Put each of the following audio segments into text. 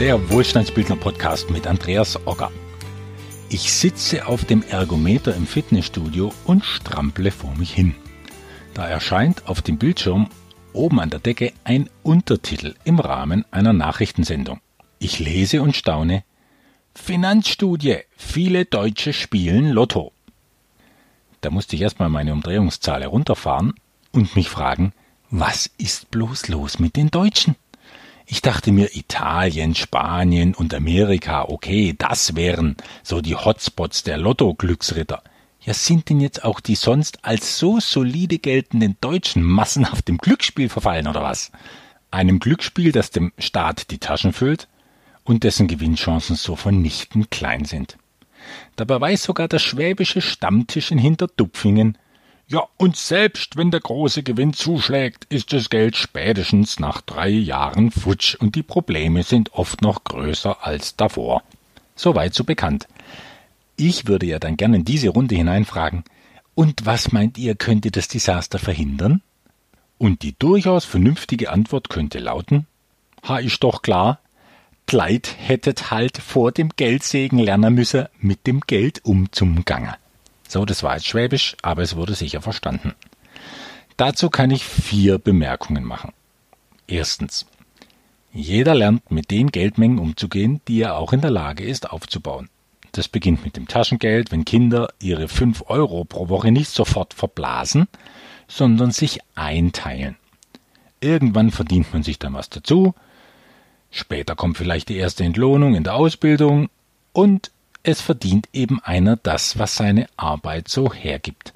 der Wohlstandsbildner Podcast mit Andreas Ogger. Ich sitze auf dem Ergometer im Fitnessstudio und strample vor mich hin. Da erscheint auf dem Bildschirm oben an der Decke ein Untertitel im Rahmen einer Nachrichtensendung. Ich lese und staune. Finanzstudie. Viele Deutsche spielen Lotto. Da musste ich erstmal meine Umdrehungszahl herunterfahren und mich fragen, was ist bloß los mit den Deutschen? Ich dachte mir, Italien, Spanien und Amerika, okay, das wären so die Hotspots der Lotto-Glücksritter. Ja, sind denn jetzt auch die sonst als so solide geltenden Deutschen massenhaft im Glücksspiel verfallen oder was? Einem Glücksspiel, das dem Staat die Taschen füllt und dessen Gewinnchancen so vernichtend klein sind. Dabei weiß sogar der schwäbische Stammtisch in Hinterdupfingen, ja, und selbst wenn der große Gewinn zuschlägt, ist das Geld spätestens nach drei Jahren futsch und die Probleme sind oft noch größer als davor. Soweit so bekannt. Ich würde ja dann gerne in diese Runde hineinfragen, und was meint ihr, könnte das Desaster verhindern? Und die durchaus vernünftige Antwort könnte lauten, ha ist doch klar, Kleid hättet halt vor dem Geldsegen lernen müssen, mit dem Geld umzumgangen. So, das war jetzt Schwäbisch, aber es wurde sicher verstanden. Dazu kann ich vier Bemerkungen machen. Erstens. Jeder lernt mit den Geldmengen umzugehen, die er auch in der Lage ist aufzubauen. Das beginnt mit dem Taschengeld, wenn Kinder ihre fünf Euro pro Woche nicht sofort verblasen, sondern sich einteilen. Irgendwann verdient man sich dann was dazu, später kommt vielleicht die erste Entlohnung in der Ausbildung und es verdient eben einer das, was seine Arbeit so hergibt.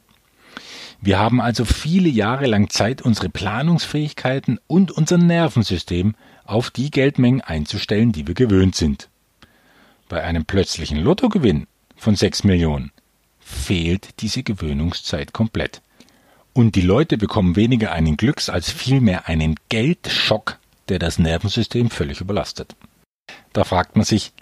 Wir haben also viele Jahre lang Zeit, unsere Planungsfähigkeiten und unser Nervensystem auf die Geldmengen einzustellen, die wir gewöhnt sind. Bei einem plötzlichen Lottogewinn von sechs Millionen fehlt diese Gewöhnungszeit komplett. Und die Leute bekommen weniger einen Glücks als vielmehr einen Geldschock, der das Nervensystem völlig überlastet. Da fragt man sich,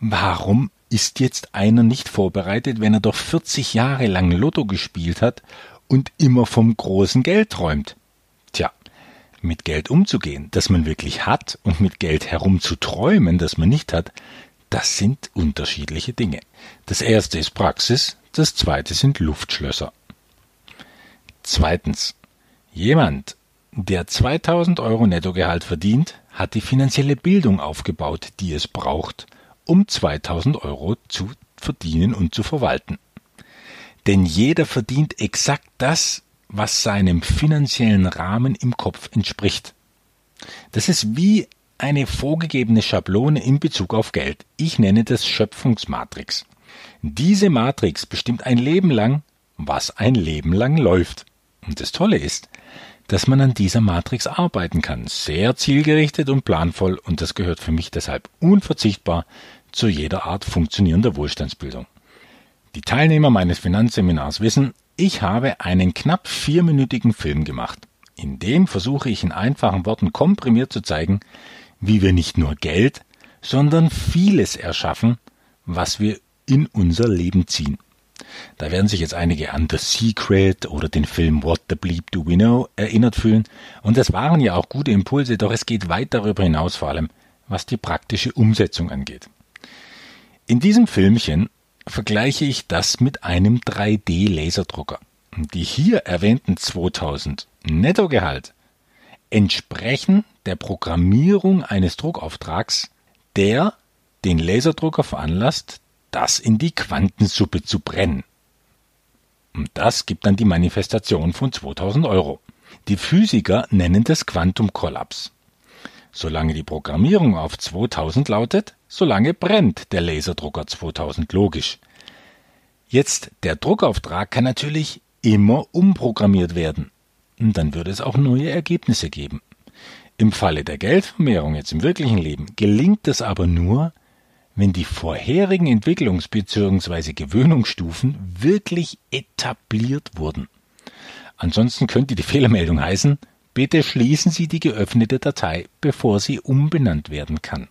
warum ist jetzt einer nicht vorbereitet, wenn er doch 40 Jahre lang Lotto gespielt hat und immer vom großen Geld träumt? Tja, mit Geld umzugehen, das man wirklich hat, und mit Geld herumzuträumen, das man nicht hat, das sind unterschiedliche Dinge. Das erste ist Praxis, das zweite sind Luftschlösser. Zweitens. Jemand, der 2000 Euro Nettogehalt verdient, hat die finanzielle Bildung aufgebaut, die es braucht, um 2000 Euro zu verdienen und zu verwalten. Denn jeder verdient exakt das, was seinem finanziellen Rahmen im Kopf entspricht. Das ist wie eine vorgegebene Schablone in Bezug auf Geld. Ich nenne das Schöpfungsmatrix. Diese Matrix bestimmt ein Leben lang, was ein Leben lang läuft. Und das Tolle ist, dass man an dieser Matrix arbeiten kann. Sehr zielgerichtet und planvoll und das gehört für mich deshalb unverzichtbar zu jeder Art funktionierender Wohlstandsbildung. Die Teilnehmer meines Finanzseminars wissen, ich habe einen knapp vierminütigen Film gemacht. In dem versuche ich in einfachen Worten komprimiert zu zeigen, wie wir nicht nur Geld, sondern vieles erschaffen, was wir in unser Leben ziehen. Da werden sich jetzt einige an The Secret oder den Film What the Bleep Do We Know erinnert fühlen. Und das waren ja auch gute Impulse, doch es geht weit darüber hinaus vor allem, was die praktische Umsetzung angeht. In diesem Filmchen vergleiche ich das mit einem 3D-Laserdrucker. Die hier erwähnten 2000 Nettogehalt entsprechen der Programmierung eines Druckauftrags, der den Laserdrucker veranlasst, das in die Quantensuppe zu brennen. Und das gibt dann die Manifestation von 2000 Euro. Die Physiker nennen das Quantumkollaps. Solange die Programmierung auf 2000 lautet, solange brennt der Laserdrucker 2000 logisch. Jetzt der Druckauftrag kann natürlich immer umprogrammiert werden. Dann würde es auch neue Ergebnisse geben. Im Falle der Geldvermehrung jetzt im wirklichen Leben gelingt es aber nur, wenn die vorherigen Entwicklungs- bzw. Gewöhnungsstufen wirklich etabliert wurden. Ansonsten könnte die Fehlermeldung heißen, Bitte schließen Sie die geöffnete Datei, bevor sie umbenannt werden kann.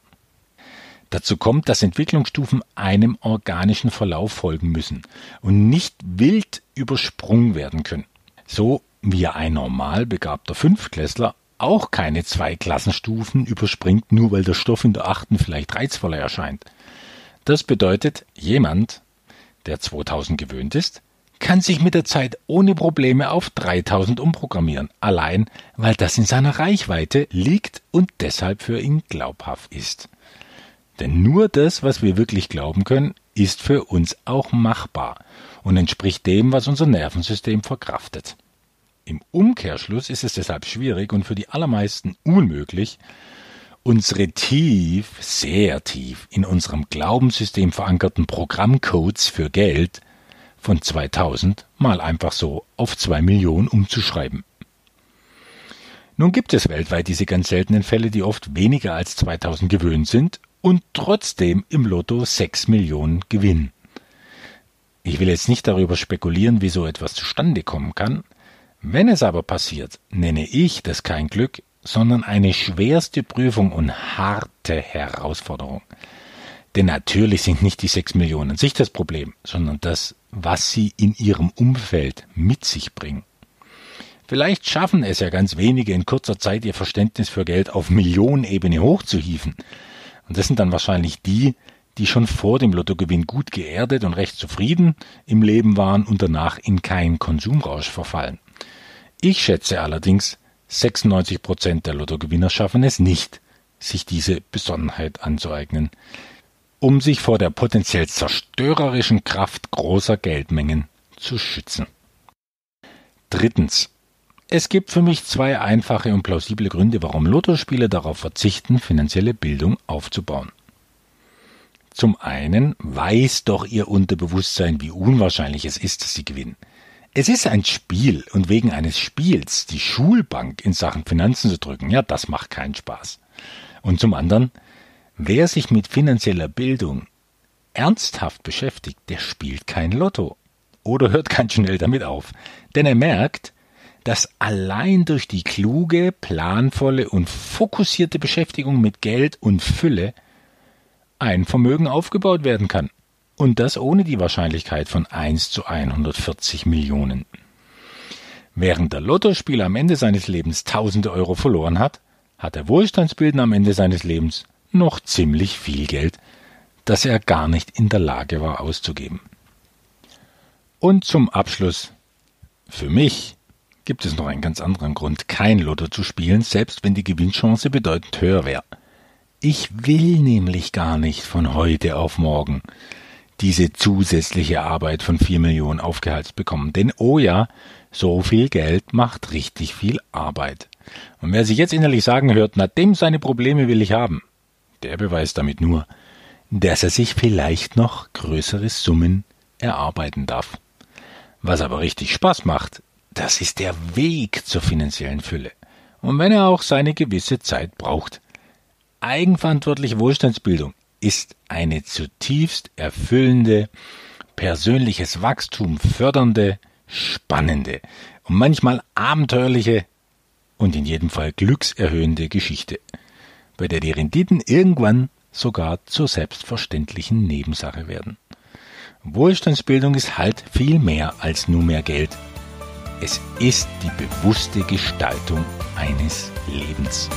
Dazu kommt, dass Entwicklungsstufen einem organischen Verlauf folgen müssen und nicht wild übersprungen werden können. So wie ein normal begabter Fünftklässler auch keine zwei Klassenstufen überspringt, nur weil der Stoff in der achten vielleicht reizvoller erscheint. Das bedeutet, jemand, der 2000 gewöhnt ist, kann sich mit der Zeit ohne Probleme auf 3000 umprogrammieren, allein weil das in seiner Reichweite liegt und deshalb für ihn glaubhaft ist. Denn nur das, was wir wirklich glauben können, ist für uns auch machbar und entspricht dem, was unser Nervensystem verkraftet. Im Umkehrschluss ist es deshalb schwierig und für die allermeisten unmöglich, unsere tief, sehr tief in unserem Glaubenssystem verankerten Programmcodes für Geld von 2000 mal einfach so auf 2 Millionen umzuschreiben. Nun gibt es weltweit diese ganz seltenen Fälle, die oft weniger als 2000 gewöhnt sind und trotzdem im Lotto 6 Millionen gewinnen. Ich will jetzt nicht darüber spekulieren, wie so etwas zustande kommen kann, wenn es aber passiert, nenne ich das kein Glück, sondern eine schwerste Prüfung und harte Herausforderung. Denn natürlich sind nicht die sechs Millionen an sich das Problem, sondern das, was sie in ihrem Umfeld mit sich bringen. Vielleicht schaffen es ja ganz wenige in kurzer Zeit ihr Verständnis für Geld auf Millionenebene hochzuhieven. Und das sind dann wahrscheinlich die, die schon vor dem Lottogewinn gut geerdet und recht zufrieden im Leben waren und danach in keinen Konsumrausch verfallen. Ich schätze allerdings, 96 Prozent der Lottogewinner schaffen es nicht, sich diese Besonnenheit anzueignen, um sich vor der potenziell zerstörerischen Kraft großer Geldmengen zu schützen. Drittens. Es gibt für mich zwei einfache und plausible Gründe, warum Lottospieler darauf verzichten, finanzielle Bildung aufzubauen. Zum einen weiß doch ihr Unterbewusstsein, wie unwahrscheinlich es ist, dass sie gewinnen. Es ist ein Spiel und wegen eines Spiels die Schulbank in Sachen Finanzen zu drücken, ja, das macht keinen Spaß. Und zum anderen, wer sich mit finanzieller Bildung ernsthaft beschäftigt, der spielt kein Lotto oder hört ganz schnell damit auf, denn er merkt, dass allein durch die kluge, planvolle und fokussierte Beschäftigung mit Geld und Fülle ein Vermögen aufgebaut werden kann. Und das ohne die Wahrscheinlichkeit von 1 zu 140 Millionen. Während der Lottospieler am Ende seines Lebens tausende Euro verloren hat, hat der Wohlstandsbildner am Ende seines Lebens noch ziemlich viel Geld, das er gar nicht in der Lage war auszugeben. Und zum Abschluss, für mich gibt es noch einen ganz anderen Grund, kein Lotto zu spielen, selbst wenn die Gewinnchance bedeutend höher wäre. Ich will nämlich gar nicht von heute auf morgen diese zusätzliche Arbeit von vier Millionen aufgehalst bekommen. Denn oh ja, so viel Geld macht richtig viel Arbeit. Und wer sich jetzt innerlich sagen hört, na dem seine Probleme will ich haben, der beweist damit nur, dass er sich vielleicht noch größere Summen erarbeiten darf. Was aber richtig Spaß macht, das ist der Weg zur finanziellen Fülle. Und wenn er auch seine gewisse Zeit braucht. Eigenverantwortliche Wohlstandsbildung ist eine zutiefst erfüllende, persönliches Wachstum fördernde, spannende und manchmal abenteuerliche und in jedem Fall glückserhöhende Geschichte, bei der die Renditen irgendwann sogar zur selbstverständlichen Nebensache werden. Wohlstandsbildung ist halt viel mehr als nur mehr Geld. Es ist die bewusste Gestaltung eines Lebens.